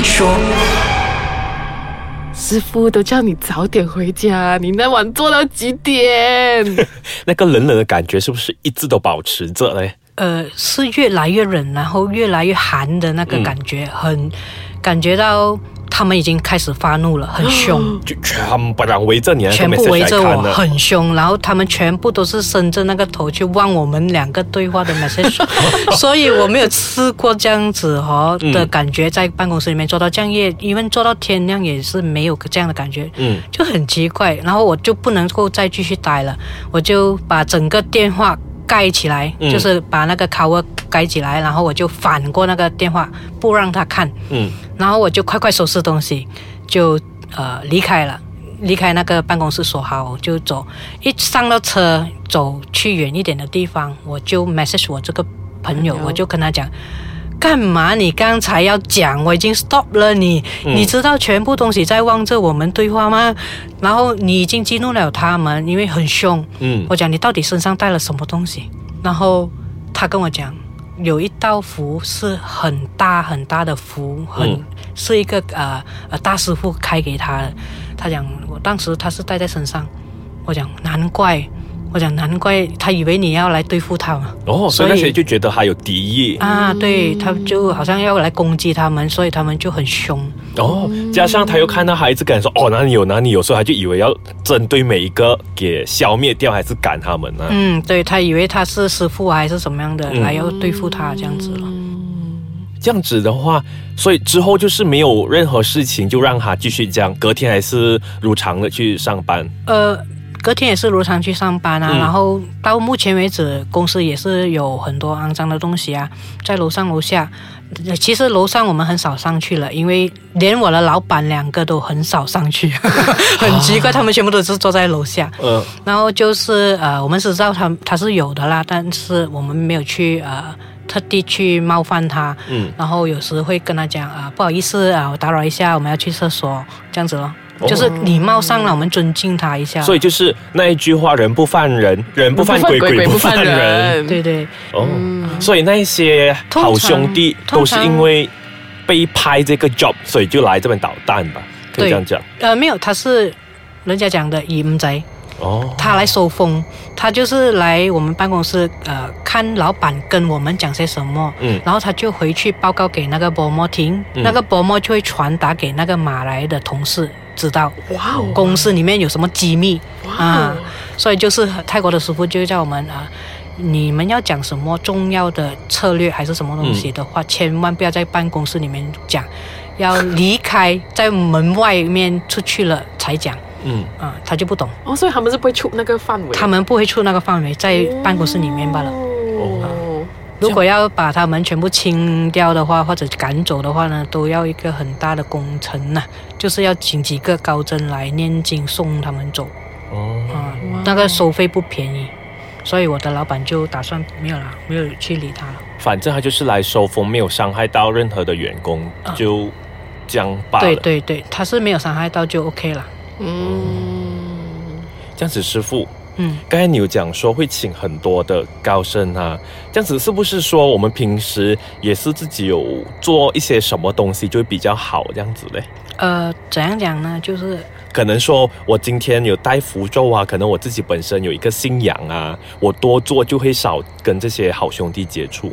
你说，师傅都叫你早点回家，你那晚做到几点？那个冷冷的感觉是不是一直都保持着嘞？呃，是越来越冷，然后越来越寒的那个感觉，很感觉到他们已经开始发怒了，很凶。就全部人围着你，全部围着我，很很凶，然后他们全部都是伸着那个头去望我们两个对话的 message，所以我没有试过这样子哈的感觉，在办公室里面做到这样夜，因为做到天亮也是没有这样的感觉，嗯，就很奇怪，然后我就不能够再继续待了，我就把整个电话盖起来，嗯。就是把那个 cover 盖起来，然后我就反过那个电话，不让他看，嗯然后我就快快收拾东西，就呃离开了，离开那个办公室说好就走。一上到车，走去远一点的地方，我就 message 我这个朋友，朋友我就跟他讲。干嘛？你刚才要讲，我已经 stop 了你。嗯你知道全部东西在望着我们对话吗？然后你已经激怒了他们，因为很凶。嗯我讲你到底身上带了什么东西？然后他跟我讲，有一道符是很大很大的符，很、嗯是一个呃呃大师傅开给他的。他讲我当时他是带在身上，我讲难怪，我讲难怪他以为你要来对付他嘛。哦，所以那些就觉得他有敌意啊，对，他就好像要来攻击他们，所以他们就很凶。哦，加上他又看到孩子跟他说哦哪里有哪里有，所以他就以为要针对每一个给消灭掉，还是赶他们呢、嗯，对他以为他是师傅还是什么样的，嗯来要对付他这样子了。这样子的话，所以之后就是没有任何事情，就让他继续这样，隔天还是如常的去上班。呃，隔天也是如常去上班啊，嗯然后到目前为止，公司也是有很多肮脏的东西啊，在楼上楼下。呃其实楼上我们很少上去了，因为连我的老板两个都很少上去，很奇怪，他们全部都是坐在楼下。嗯然后就是呃，我们是知道他他是有的啦，但是我们没有去呃特地去冒犯他。嗯，然后有时会跟他讲啊、不好意思啊，我打扰一下，我们要去厕所，这样子咯。就是礼貌上了，我们尊敬他一下。所以就是那一句话：人不犯人，人不犯鬼，鬼不犯人。对对，哦，所以那些好兄弟都是因为被拍这个 job，所以就来这边捣蛋吧，可以这样讲。呃，没有，他是人家讲的淫贼，哦，他来收风，他就是来我们办公室呃看老板跟我们讲些什么，嗯。然后他就回去报告给那个伯莫听，嗯。那个伯莫就会传达给那个马来的同事知道，哇哦公司里面有什么机密啊哦，所以就是泰国的师傅就叫我们啊。你们要讲什么重要的策略还是什么东西的话，千万不要在办公室里面讲，要离开在门外面出去了才讲嗯，啊，他就不懂。哦，所以他们是不会出那个范围，他们不会出那个范围，在办公室里面罢了。哦，如果要把他们全部清掉的话，或者赶走的话呢，都要一个很大的工程呐、就是要请几个高僧来念经送他们走哦，啊、那个收费不便宜，所以我的老板就打算没有了，没有去理他了。反正他就是来收风，没有伤害到任何的员工，啊就这样罢了。对对对，他是没有伤害到就 OK 了。嗯，这样子，师傅，嗯，刚才你有讲说会请很多的高僧啊，这样子是不是说我们平时也是自己有做一些什么东西就会比较好这样子嘞？呃，怎样讲呢？就是可能说我今天有带符咒啊，可能我自己本身有一个信仰啊，我多做就会少跟这些好兄弟接触。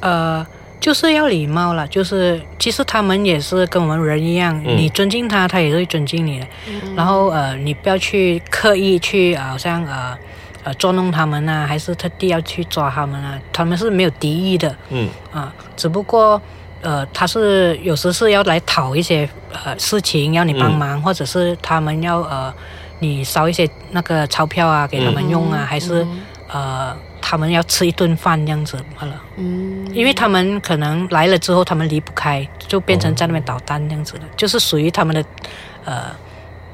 呃，就是要礼貌了。就是其实他们也是跟我们人一样，嗯你尊敬他，他也会尊敬你的。然后呃，你不要去刻意去呃，好像呃呃捉弄他们啊，还是特地要去抓他们啊，他们是没有敌意的嗯啊、只不过。呃，他是有时是要来讨一些呃事情，要你帮忙，或者是他们要呃你烧一些那个钞票啊给他们用啊，还是呃他们要吃一顿饭这样子好了。嗯，因为他们可能来了之后，他们离不开，就变成在那边捣蛋那样子的，就是属于他们的呃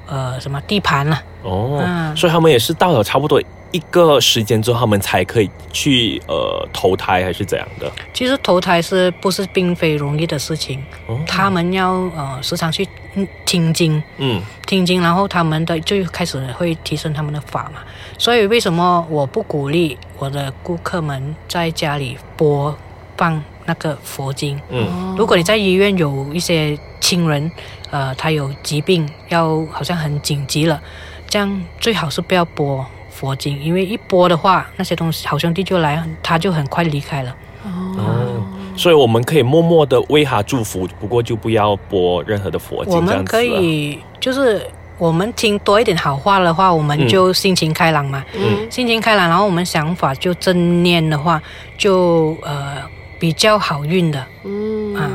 呃什么地盘了、哦，嗯所以他们也是到了差不多一个时间之后，他们才可以去呃投胎还是怎样的？其实投胎是不是并非容易的事情？哦他们要呃时常去嗯听经，嗯听经，然后他们的就开始会提升他们的法嘛。所以为什么我不鼓励我的顾客们在家里播放那个佛经。嗯如果你在医院有一些亲人，呃，他有疾病，要好像很紧急了，这样最好是不要播佛经，因为一播的话，那些东西好兄弟就来，他就很快离开了。哦，所以我们可以默默的为他祝福，不过就不要播任何的佛经。我们可以就是我们听多一点好话的话，我们嗯就心情开朗嘛。嗯心情开朗，然后我们想法就正念的话，就呃比较好运的，嗯啊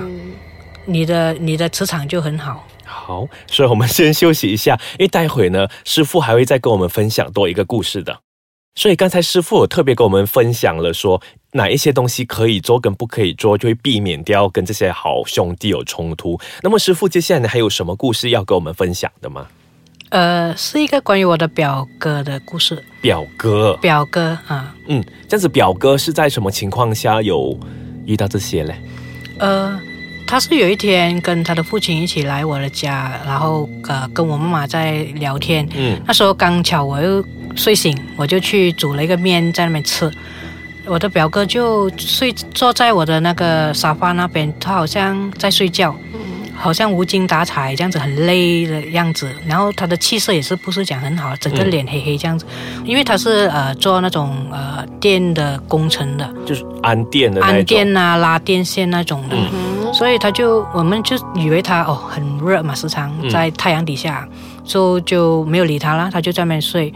你的你的磁场就很好。好，所以我们先休息一下，因为待会呢，师傅还会再跟我们分享多一个故事的。所以刚才师傅有特别跟我们分享了说，哪一些东西可以做跟不可以做，就会避免掉跟这些好兄弟有冲突。那么师傅接下来呢，还有什么故事要跟我们分享的吗？呃，是一个关于我的表哥的故事。表哥，表哥啊，嗯，这样子表哥是在什么情况下有遇到这些嘞？呃，他是有一天跟他的父亲一起来我的家，然后呃跟我妈妈在聊天。嗯那时候刚巧我又睡醒，我就去煮了一个面在那边吃。我的表哥就睡坐在我的那个沙发那边，他好像在睡觉，好像无精打采这样子，很累的样子。然后他的气色也是不是讲很好，整个脸黑黑这样子，因为他是呃做那种呃电的工程的，就是安电的安。电啊、拉电线那种的。嗯所以他就我们就以为他哦很热嘛，时常嗯在太阳底下，就就没有理他了，他就在那边睡。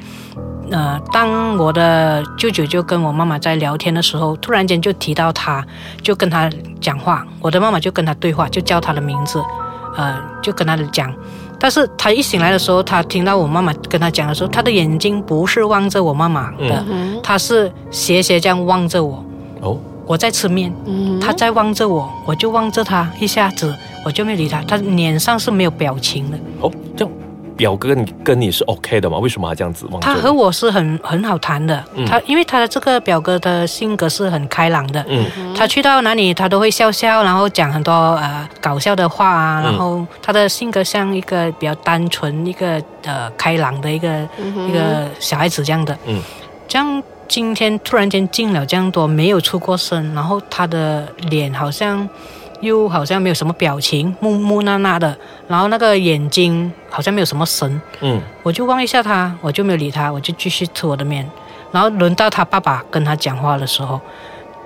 呃，当我的舅舅就跟我妈妈在聊天的时候，突然间就提到他，就跟他讲话，我的妈妈就跟他对话，就叫他的名字，呃，就跟他讲。但是他一醒来的时候，他听到我妈妈跟他讲的时候，他的眼睛不是望着我妈妈的，嗯他是斜斜这样望着我。哦，我在吃面，嗯他在望着我，我就望着他，一下子我就没理他，他脸上是没有表情的。哦，这样表哥你跟你是 OK 的吗？为什么他这样子？他和我是很很好谈的，嗯。他因为他的这个表哥的性格是很开朗的，嗯。他去到哪里他都会笑笑，然后讲很多呃搞笑的话啊，嗯。然后他的性格像一个比较单纯、一个呃开朗的一个、一个小孩子这样的。嗯，这样今天突然间进了这样多，没有出过声，然后他的脸好像又好像没有什么表情，木木讷讷的，然后那个眼睛好像没有什么神，嗯。我就望一下他，我就没有理他，我就继续吃我的面。然后轮到他爸爸跟他讲话的时候，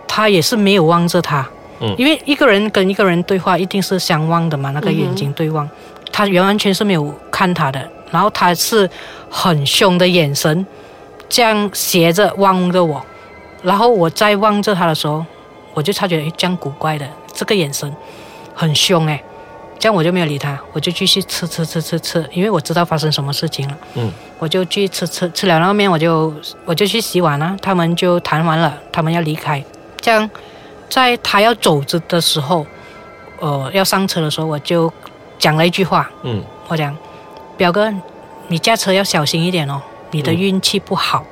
他也是没有望着他，嗯。因为一个人跟一个人对话一定是相望的嘛，那个眼睛对望，他完完全是没有看他的，然后他是很凶的眼神，这样斜着望着我，然后我再望着他的时候，我就察觉诶这样古怪的这个眼神很凶诶。这样我就没有理他，我就继续吃吃吃吃吃，因为我知道发生什么事情了。嗯，我就去吃吃吃了那个面，我就我就去洗碗了。他们就谈完了，他们要离开。这样，在他要走着的时候，呃，要上车的时候，我就讲了一句话，嗯我讲，表哥，你驾车要小心一点哦，你的嗯运气不好。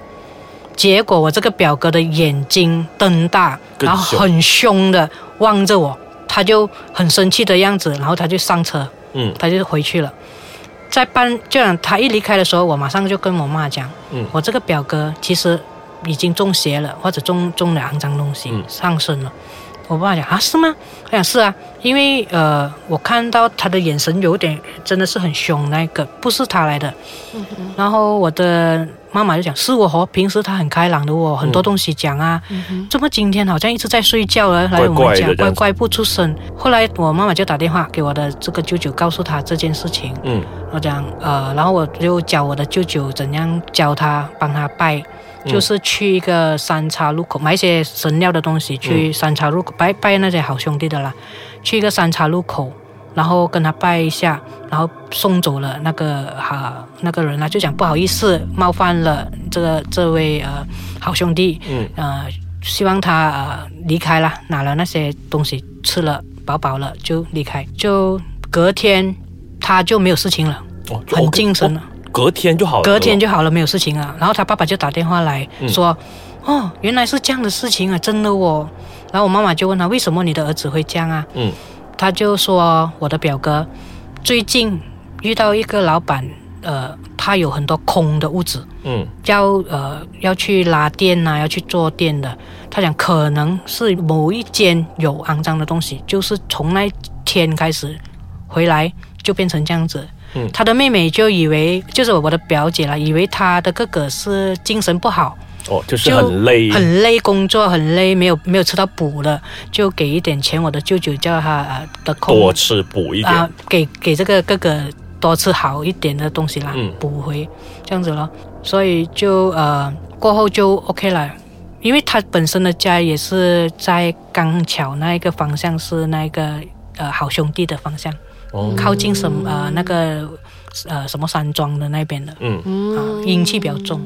结果我这个表哥的眼睛瞪大，然后很凶的望着我，他就很生气的样子，然后他就上车，嗯他就回去了。在搬，这样他一离开的时候，我马上就跟我妈讲，嗯我这个表哥其实已经中邪了，或者中中了肮脏东西、嗯上身了。我爸讲啊，是吗？我讲是啊，因为呃，我看到他的眼神有点真的是很凶，那个不是他来的。然后我的妈妈就讲，是我哦，平时他很开朗的哦，很多东西讲啊，怎么今天好像一直在睡觉了？来我们家乖乖不出声。后来我妈妈就打电话给我的这个舅舅，告诉他这件事情。嗯。我讲呃，然后我就教我的舅舅怎样教他帮他拜，就是去一个三岔路口买一些神料的东西，去三岔路口拜拜那些好兄弟的啦，去一个三岔路口，然后跟他拜一下，然后送走了那个哈、那个人啊，就讲不好意思冒犯了这个这位呃好兄弟，嗯呃，希望他呃离开了，拿了那些东西吃了饱饱了就离开，就隔天他就没有事情了。哦，很精神了哦隔天就好了，隔天就好了，没有事情了。然后他爸爸就打电话来嗯说：“哦，原来是这样的事情啊，真的哦。”然后我妈妈就问他：“为什么你的儿子会这样啊嗯？”他就说：“我的表哥最近遇到一个老板，呃，他有很多空的屋子，嗯要呃要去拉电呐、要去做电的。他讲可能是某一间有肮脏的东西，就是从那天开始回来就变成这样子。嗯他的妹妹就以为就是我的表姐了，以为他的哥哥是精神不好，哦，就是很累，很累工作，很累，没有没有吃到补的，就给一点钱。我的舅舅叫他呃的空多吃补一点。啊，给给这个哥哥多吃好一点的东西啦，嗯补回这样子咯。所以就呃过后就 OK 了，因为他本身的家也是在刚巧那一个方向是那个呃好兄弟的方向，哦靠近什么呃那个呃什么山庄的那边的嗯，啊，阴气比较重。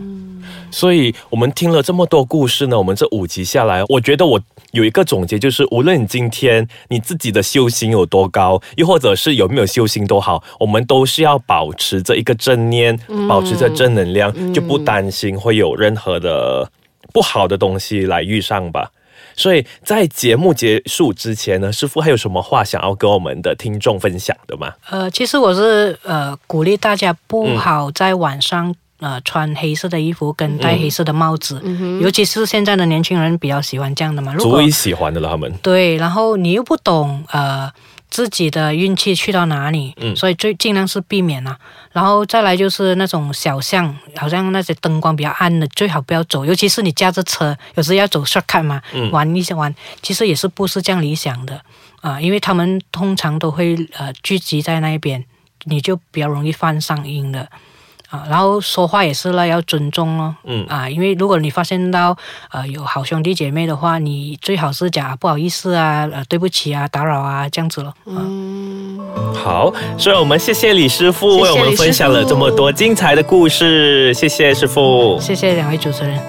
所以我们听了这么多故事呢，我们这五集下来，我觉得我有一个总结，就是无论你今天你自己的修行有多高，又或者是有没有修行都好，我们都是要保持着一个正念，保持着正能量，就不担心会有任何的不好的东西来遇上吧。所以在节目结束之前呢，师傅还有什么话想要跟我们的听众分享的吗？呃，其实我是呃鼓励大家不好在晚上。呃，穿黑色的衣服跟戴黑色的帽子，尤其是现在的年轻人比较喜欢这样的嘛。如果足以喜欢的了，他们。对，然后你又不懂呃自己的运气去到哪里，嗯所以最尽量是避免啦、然后再来就是那种小巷，好像那些灯光比较暗的，最好不要走。尤其是你驾着车，有时要走 shortcut 嘛，嗯玩一些玩，其实也是不是这样理想的啊、因为他们通常都会呃聚集在那边，你就比较容易犯上瘾的。啊，然后说话也是啦，要尊重咯。嗯啊，因为如果你发现到呃有好兄弟姐妹的话，你最好是讲、啊不好意思啊，呃对不起啊，打扰啊这样子咯。啊，好，所以我们谢谢李师傅为我们分享了这么多精彩的故事，谢谢师傅。谢谢两位主持人。